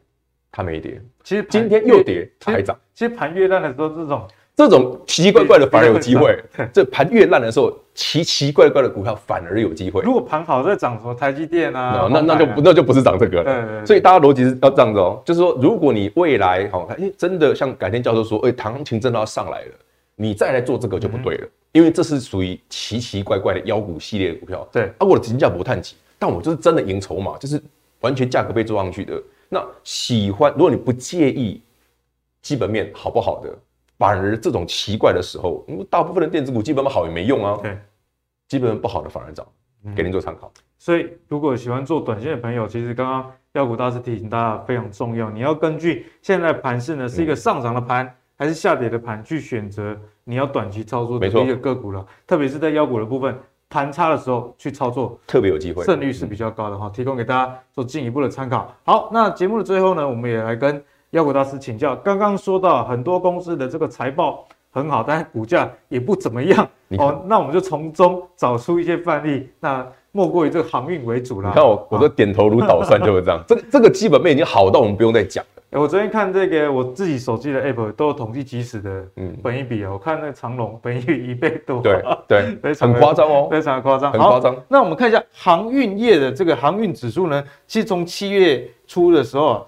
它没跌。其实今天又跌，它还涨。其实盘越烂的时候，这种这种奇奇怪怪的反而有机会。这盘越烂的时候，奇奇怪怪的股票反而有机会。如果盘好在涨什么台积电啊，那那就不那就不是涨这个了。所以大家逻辑是要这样子哦，就是说，如果你未来好看，哎，真的像改天教授说，哎，行情真的要上来了，你再来做这个就不对了。因为这是属于奇奇怪怪的妖股系列的股票，对啊，我的金价不探底，但我就是真的赢筹码，就是完全价格被做上去的。那喜欢，如果你不介意基本面好不好的，反而这种奇怪的时候，因为大部分的电子股基本面好也没用啊，对，基本面不好的反而涨，给您做参考。所以如果喜欢做短线的朋友，其实刚刚妖股大师提醒大家非常重要，你要根据现在盘势呢是一个上涨的盘。嗯还是下跌的盘去选择你要短期操作的一个个股了，特别是在妖股的部分，盘差的时候去操作，特别有机会，胜率是比较高的哈，提供给大家做进一步的参考。好，那节目的最后呢，我们也来跟妖股大师请教。刚刚说到很多公司的这个财报很好，但是股价也不怎么样哦，那我们就从中找出一些范例，那莫过于这个航运为主了。你看我，我都点头如捣蒜，就是这样。这个这个基本面已经好到我们不用再讲。欸、我昨天看这个我自己手机的 app 都有统计即时的本益比啊，嗯、我看那个长荣本益比一倍多，对对，非常很夸张哦，非常的夸张，很夸张。那我们看一下航运业的这个航运指数呢，其实从七月初的时候啊，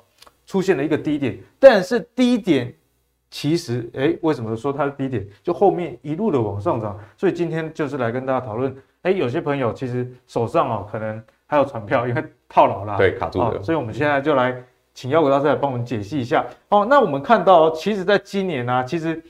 出现了一个低点，但是低点其实哎、欸，为什么说它是低点？就后面一路的往上涨，所以今天就是来跟大家讨论，哎，有些朋友其实手上哦可能还有船票，因为套牢了，对，卡住了，所以我们现在就来。请妖股大师来帮我们解析一下。好，那我们看到，其实在今年呢、啊，其实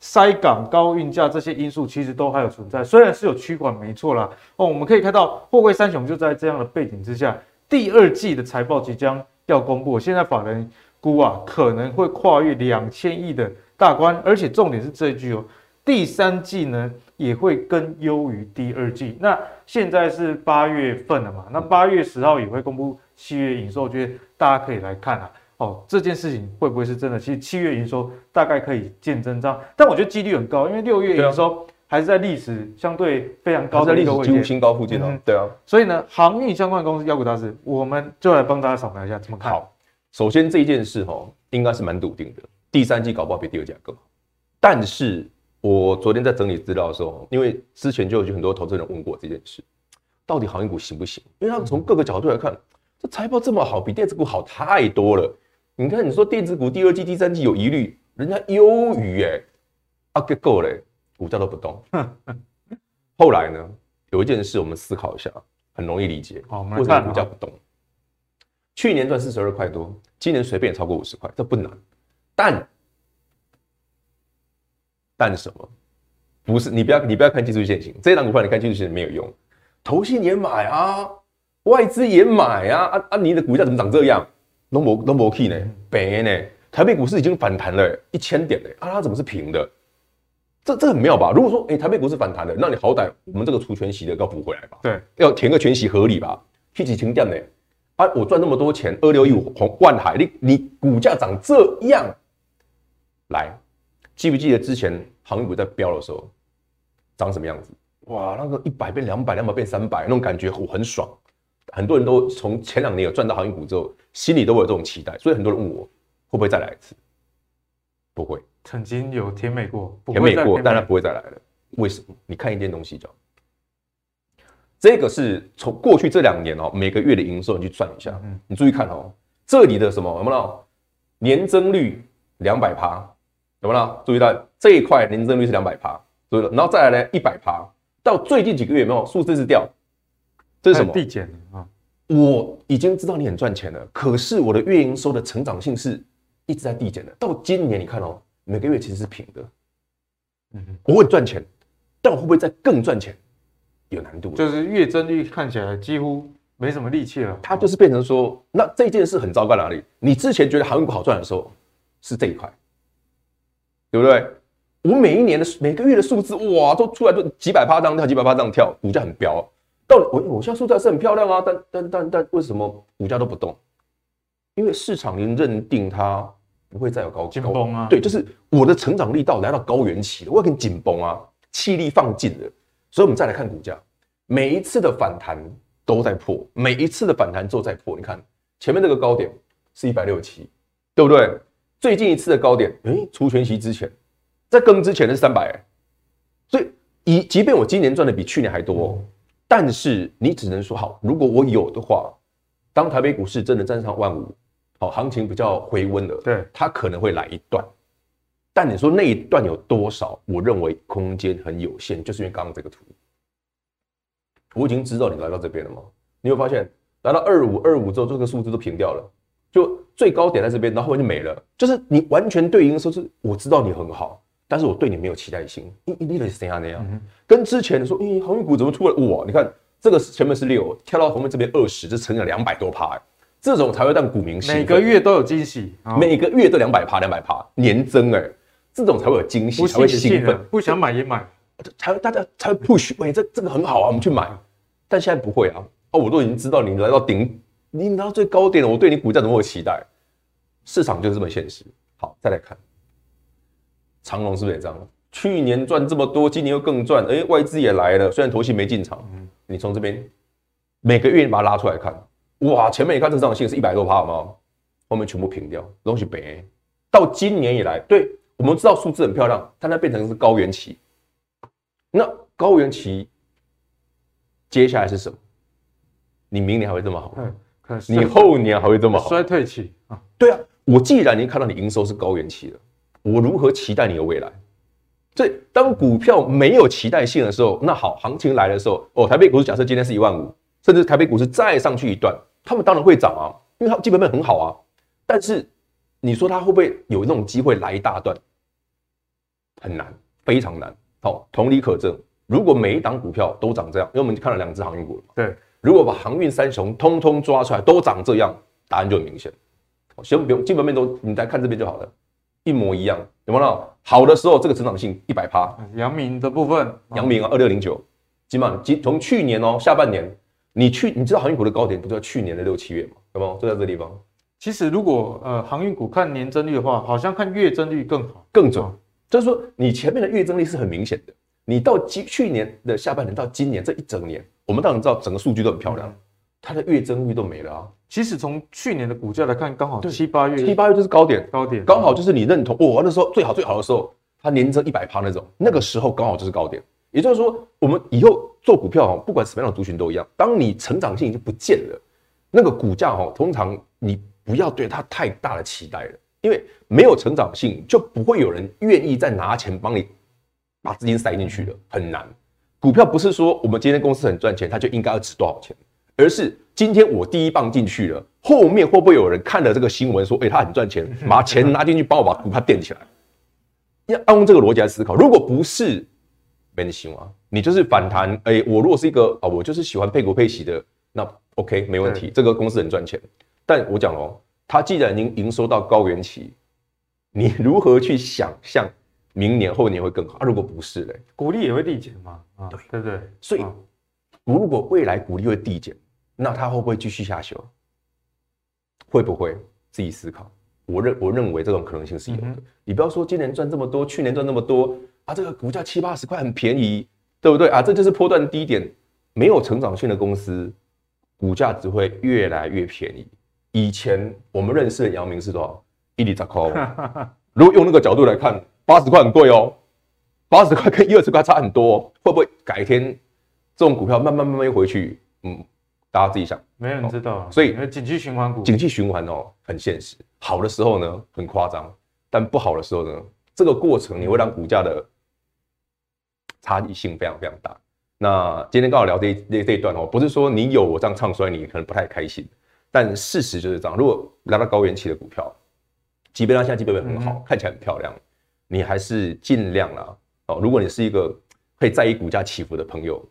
塞港、高运价这些因素其实都还有存在。虽然是有趋缓，没错啦。哦，我们可以看到，货柜三雄就在这样的背景之下，第二季的财报即将要公布。现在法人估啊可能会跨越两千亿的大关，而且重点是这一句哦，第三季呢也会更优于第二季。那现在是八月份了嘛，那八月十号也会公布七月营收，我觉得大家可以来看啊。哦，这件事情会不会是真的？其实七月营收大概可以见真章，但我觉得几率很高，因为六月营收还是在历史相对非常高的一个位置，新高附近哦。对啊，所以呢，航运相关的公司妖股大师，我们就来帮大家扫描一下，怎么看？好，首先这一件事哈，应该是蛮笃定的，第三季搞不好比第二季更好。但是我昨天在整理资料的时候，因为之前就有很多投资人问过这件事，到底航运股行不行？因为他们从各个角度来看，这财报这么好，比电子股好太多了。你看，你说电子股第二季、第三季有疑虑，人家优于哎，啊个够嘞，股价都不动。后来呢，有一件事我们思考一下，很容易理解。好，为什么股价不动？去年赚四十二块多，今年随便也超过五十块，这不难。但但什么？不是你不要你不要看技术线型，这档股票你看技术线型没有用。投信也买啊，外资也买啊，啊啊！你的股价怎么长这样？都没都没去呢，白呢？台北股市已经反弹了一千点嘞，啊，它怎么是平的？这这很妙吧？如果说，哎、欸，台北股市反弹了，那你好歹我们这个除权息的要补回来吧？对，要填个全息合理吧？去几千点呢？啊，我赚那么多钱，二六一五红万海，你你股价涨这样，来，记不记得之前航运股在飙的时候长什么样子？哇，那个一百变两百，两百变三百，那种感觉我很爽。很多人都从前两年有赚到航运股之后，心里都会有这种期待，所以很多人问我会不会再来一次？不会，曾经有甜美过，甜美过，但它不会再来了。为什么？你看一件东西叫这个是从过去这两年哦，每个月的营收你去算一下，嗯你注意看哦，这里的什么有没有？年增率两百趴，有没有？注意到这一块年增率是两百趴，对了，然后再来呢一百趴，到最近几个月有没有数字是掉？这是什么？递减啊！我已经知道你很赚钱了，可是我的月营收的成长性是一直在递减的。到今年你看哦，每个月其实是平的。嗯，我会赚钱，但我会不会再更赚钱？有难度。就是月增率看起来几乎没什么力气了。它就是变成说，那这件事很糟糕哪里？你之前觉得航运股好赚的时候是这一块，对不对？我每一年的每个月的数字哇，都出来都几百趴这样跳，几百趴这样跳，股价很飙。到我我现在数字还是很漂亮啊，但但但但为什么股价都不动？因为市场已经认定它不会再有高紧绷啊。对，就是我的成长力道来到高原期了，我要跟紧绷啊，气力放尽了。所以，我们再来看股价，每一次的反弹都在破，每一次的反弹都在破。你看前面这个高点是一百六十七，对不对？最近一次的高点，诶，除权息之前，在更之前的是三百，所以以即便我今年赚的比去年还多哦。但是你只能说好，如果我有的话，当台北股市真的站上万五，好，行情比较回温了，对，它可能会来一段。但你说那一段有多少？我认为空间很有限，就是因为刚刚这个图，我已经知道你来到这边了吗？你会发现来到二五二五之后，这个数字都平掉了，就最高点在这边，然后后面就没了。就是你完全对应说是我知道你很好。但是我对你没有期待心，你你得是怎样那样？跟之前说，咦，航运股怎么出来？哇，你看这个前面是六，跳到后面这边二十，这成了两百多趴，这种才会让股民每个月都有惊喜，每个月都两百趴，两百趴年增，哎，这种才会有惊喜，才会兴奋，不想买也买，才大家才会 push，喂，这这个很好啊，我们去买。但现在不会啊，哦，我都已经知道你来到顶，你来到最高点了，我对你股价怎么会有期待？市场就是这么现实。好，再来看。长隆是不是也这样？去年赚这么多，今年又更赚。哎、欸，外资也来了，虽然投信没进场。嗯，你从这边每个月你把它拉出来看，哇，前面你看这张线是一百多趴，好吗？后面全部平掉，东西白。到今年以来，对，我们知道数字很漂亮，但它变成是高原期。那高原期接下来是什么？你明年还会这么好？嗯，你后年还会这么好？衰退期啊？对啊，我既然已经看到你营收是高原期了。我如何期待你的未来？所以当股票没有期待性的时候，那好，行情来的时候，哦，台北股市假设今天是一万五，甚至台北股市再上去一段，他们当然会涨啊，因为它基本面很好啊。但是你说它会不会有那种机会来一大段？很难，非常难。好，同理可证，如果每一档股票都涨这样，因为我们看了两只航运股了嘛，对，如果把航运三雄通通抓出来都涨这样，答案就很明显。先不用基本面都，你再看这边就好了，一模一样，有没有？好的时候这个成长性一百趴。阳明的部分，阳明啊，二六零九，基本上从去年哦下半年，你去你知道航运股的高点不就在去年的六七月吗？有没有？就在这个地方。其实如果呃航运股看年增率的话，好像看月增率更好更准，就是说你前面的月增率是很明显的。你到今去年的下半年到今年这一整年，我们当然知道整个数据都很漂亮，它的月增率都没了啊。其实从去年的股价来看，刚好七八月七八月就是高点，高点刚好就是你认同哦，那时候最好最好的时候，它年增一百趴那种，那个时候刚好就是高点。也就是说，我们以后做股票哈，不管什么样的族群都一样，当你成长性已经不见了，那个股价哈，通常你不要对它太大的期待了，因为没有成长性，就不会有人愿意再拿钱帮你。把资金塞进去了很难，股票不是说我们今天公司很赚钱，它就应该要值多少钱，而是今天我第一棒进去了，后面会不会有人看了这个新闻说，哎，他很赚钱，把钱拿进去帮我把股票垫起来？要用这个逻辑来思考，如果不是，没人信啊，你就是反弹，哎，我如果是一个啊，我就是喜欢配股配息的，那 OK 没问题，这个公司很赚钱，但我讲哦，它既然已经营收到高原期，你如何去想象？明年后年会更好啊？如果不是嘞，股利也会递减嘛？啊，对对对？所以，如果未来股利会递减，那它会不会继续下修？会不会自己思考？我认我认为这种可能性是有的。嗯、你不要说今年赚这么多，去年赚那么多啊，这个股价七八十块很便宜，对不对啊？这就是波段低点，没有成长性的公司，股价只会越来越便宜。以前我们认识的姚明是多少？一厘十块。如果用那个角度来看。八十块很贵哦，八十块跟一二十块差很多，哦，会不会改天这种股票慢慢慢慢又回去？嗯，大家自己想，没人知道。哦、所以景气循环股，景气循环哦，很现实。好的时候呢，很夸张，但不好的时候呢，这个过程你会让股价的差异性非常非常大。那今天刚好聊这一这这一段哦，不是说你有我这样唱衰，你可能不太开心，但事实就是这样。如果来到高原期的股票，即便它现在基本面很好，嗯、看起来很漂亮。你还是尽量啦哦。如果你是一个会在意股价起伏的朋友，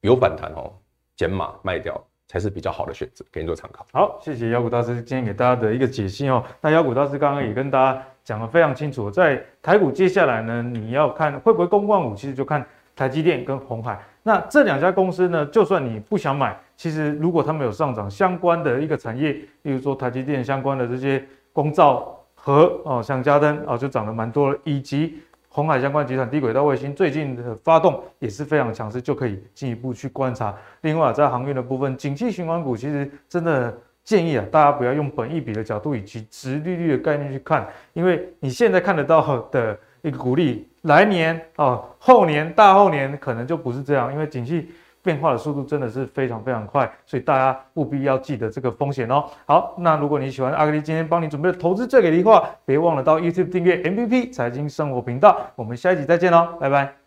有反弹哦，减码卖掉才是比较好的选择，给你做参考。好，谢谢妖股大师今天给大家的一个解析哦。那妖股大师刚刚也跟大家讲得非常清楚，在台股接下来呢，你要看会不会攻万五，其实就看台积电跟鸿海。那这两家公司呢，就算你不想买，其实如果他们有上涨相关的一个产业，例如说台积电相关的这些光罩。和哦，像嘉登哦，就涨得蛮多了，以及红海相关集团低轨道卫星最近的发动也是非常强势，就可以进一步去观察。另外，在航运的部分，景气循环股其实真的建议啊，大家不要用本益比的角度以及值利率的概念去看，因为你现在看得到的一个股利，来年啊，后年、大后年可能就不是这样，因为景气。变化的速度真的是非常非常快，所以大家务必要记得这个风险哦。好，那如果你喜欢阿格丽今天帮你准备的投资最给力的话，别忘了到 YouTube 订阅 MVP 财经生活频道。我们下一集再见喽，拜拜。